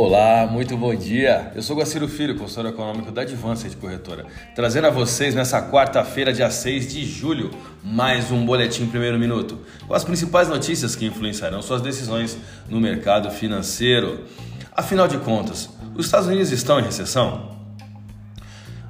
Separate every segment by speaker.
Speaker 1: Olá, muito bom dia. Eu sou Guaciro Filho, consultor econômico da Advanced Corretora, trazendo a vocês nessa quarta-feira, dia 6 de julho, mais um boletim primeiro minuto, com as principais notícias que influenciarão suas decisões no mercado financeiro. Afinal de contas, os Estados Unidos estão em recessão?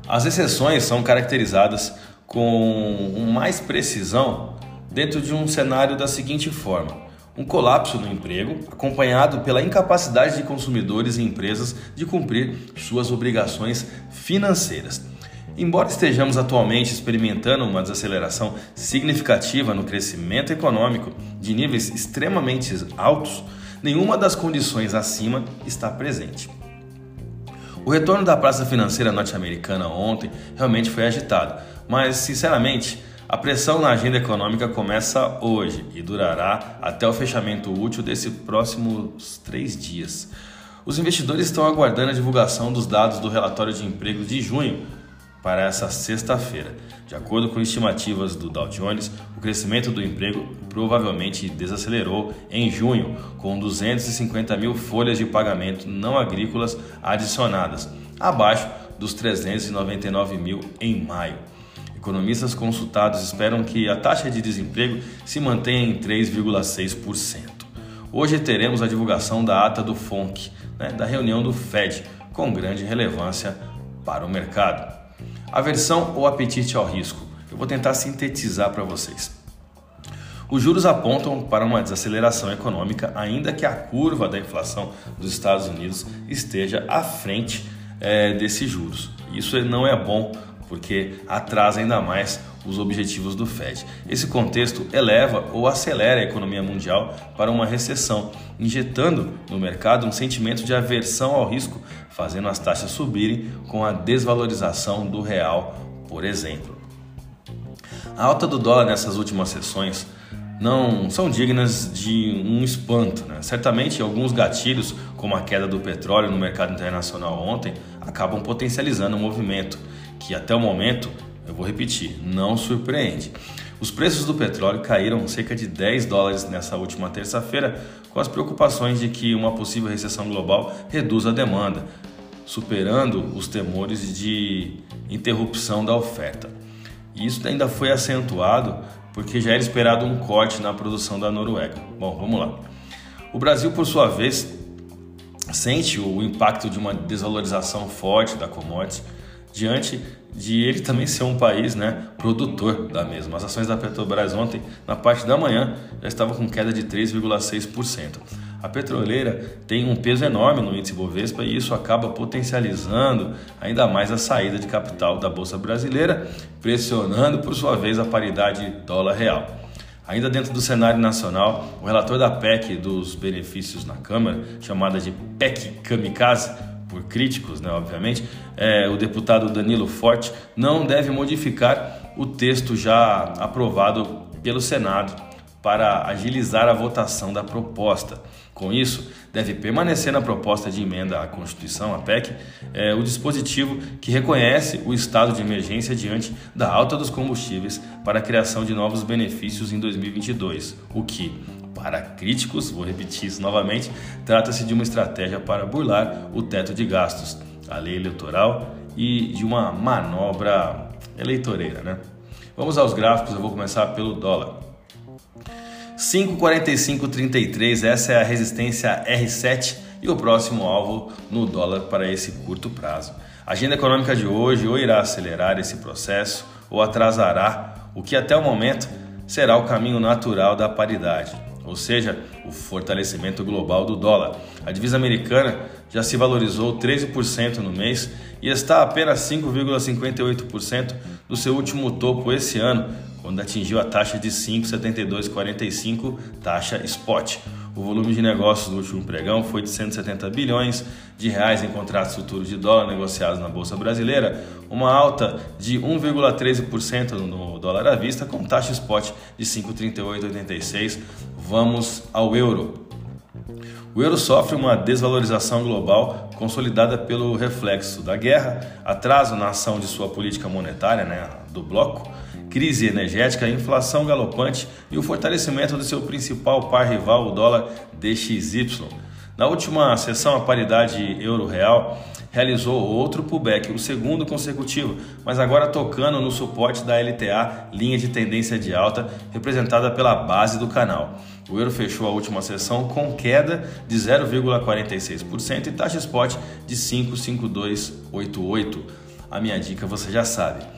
Speaker 1: As recessões são caracterizadas com mais precisão dentro de um cenário da seguinte forma: um colapso no emprego, acompanhado pela incapacidade de consumidores e empresas de cumprir suas obrigações financeiras. Embora estejamos atualmente experimentando uma desaceleração significativa no crescimento econômico de níveis extremamente altos, nenhuma das condições acima está presente. O retorno da praça financeira norte-americana ontem realmente foi agitado, mas sinceramente a pressão na agenda econômica começa hoje e durará até o fechamento útil desses próximos três dias. Os investidores estão aguardando a divulgação dos dados do relatório de emprego de junho para essa sexta-feira. De acordo com estimativas do Dow Jones, o crescimento do emprego provavelmente desacelerou em junho, com 250 mil folhas de pagamento não agrícolas adicionadas, abaixo dos 399 mil em maio. Economistas consultados esperam que a taxa de desemprego se mantenha em 3,6%. Hoje teremos a divulgação da ata do FONC, né, da reunião do Fed, com grande relevância para o mercado. Aversão ou apetite ao risco? Eu vou tentar sintetizar para vocês. Os juros apontam para uma desaceleração econômica, ainda que a curva da inflação dos Estados Unidos esteja à frente é, desses juros. Isso não é bom porque atrasa ainda mais os objetivos do Fed. Esse contexto eleva ou acelera a economia mundial para uma recessão, injetando no mercado um sentimento de aversão ao risco, fazendo as taxas subirem com a desvalorização do real, por exemplo. A alta do dólar nessas últimas sessões não são dignas de um espanto. Né? Certamente, alguns gatilhos, como a queda do petróleo no mercado internacional ontem, acabam potencializando o movimento que até o momento, eu vou repetir, não surpreende. Os preços do petróleo caíram cerca de 10 dólares nessa última terça-feira, com as preocupações de que uma possível recessão global reduz a demanda, superando os temores de interrupção da oferta. E isso ainda foi acentuado porque já era esperado um corte na produção da Noruega. Bom, vamos lá. O Brasil, por sua vez, sente o impacto de uma desvalorização forte da commodity diante de ele também ser um país né, produtor da mesma. As ações da Petrobras ontem, na parte da manhã, já estavam com queda de 3,6%. A petroleira tem um peso enorme no índice Bovespa e isso acaba potencializando ainda mais a saída de capital da Bolsa Brasileira, pressionando por sua vez a paridade dólar-real. Ainda dentro do cenário nacional, o relator da PEC dos benefícios na Câmara, chamada de PEC Kamikaze, por críticos, né, obviamente, é, o deputado Danilo Forte não deve modificar o texto já aprovado pelo Senado para agilizar a votação da proposta. Com isso, deve permanecer na proposta de emenda à Constituição, a PEC, é, o dispositivo que reconhece o estado de emergência diante da alta dos combustíveis para a criação de novos benefícios em 2022, o que, para críticos, vou repetir isso novamente, trata-se de uma estratégia para burlar o teto de gastos, a lei eleitoral e de uma manobra eleitoreira. Né? Vamos aos gráficos, eu vou começar pelo dólar. 5,4533, essa é a resistência R7 e o próximo alvo no dólar para esse curto prazo. A agenda econômica de hoje ou irá acelerar esse processo ou atrasará, o que até o momento será o caminho natural da paridade ou seja, o fortalecimento global do dólar. A divisa americana já se valorizou 13% no mês e está apenas 5,58% do seu último topo esse ano, quando atingiu a taxa de 5,7245, taxa spot. O volume de negócios do último pregão foi de 170 bilhões de reais em contratos futuros de dólar negociados na bolsa brasileira, uma alta de 1,13% no dólar à vista com taxa spot de 5,3886. Vamos ao euro. O euro sofre uma desvalorização global consolidada pelo reflexo da guerra, atraso na ação de sua política monetária, né, do bloco, crise energética, inflação galopante e o fortalecimento do seu principal par rival, o dólar DXY. Na última sessão, a paridade euro-real realizou outro pullback, o segundo consecutivo, mas agora tocando no suporte da LTA, linha de tendência de alta, representada pela base do canal. O euro fechou a última sessão com queda de 0,46% e taxa spot de 55288. A minha dica você já sabe.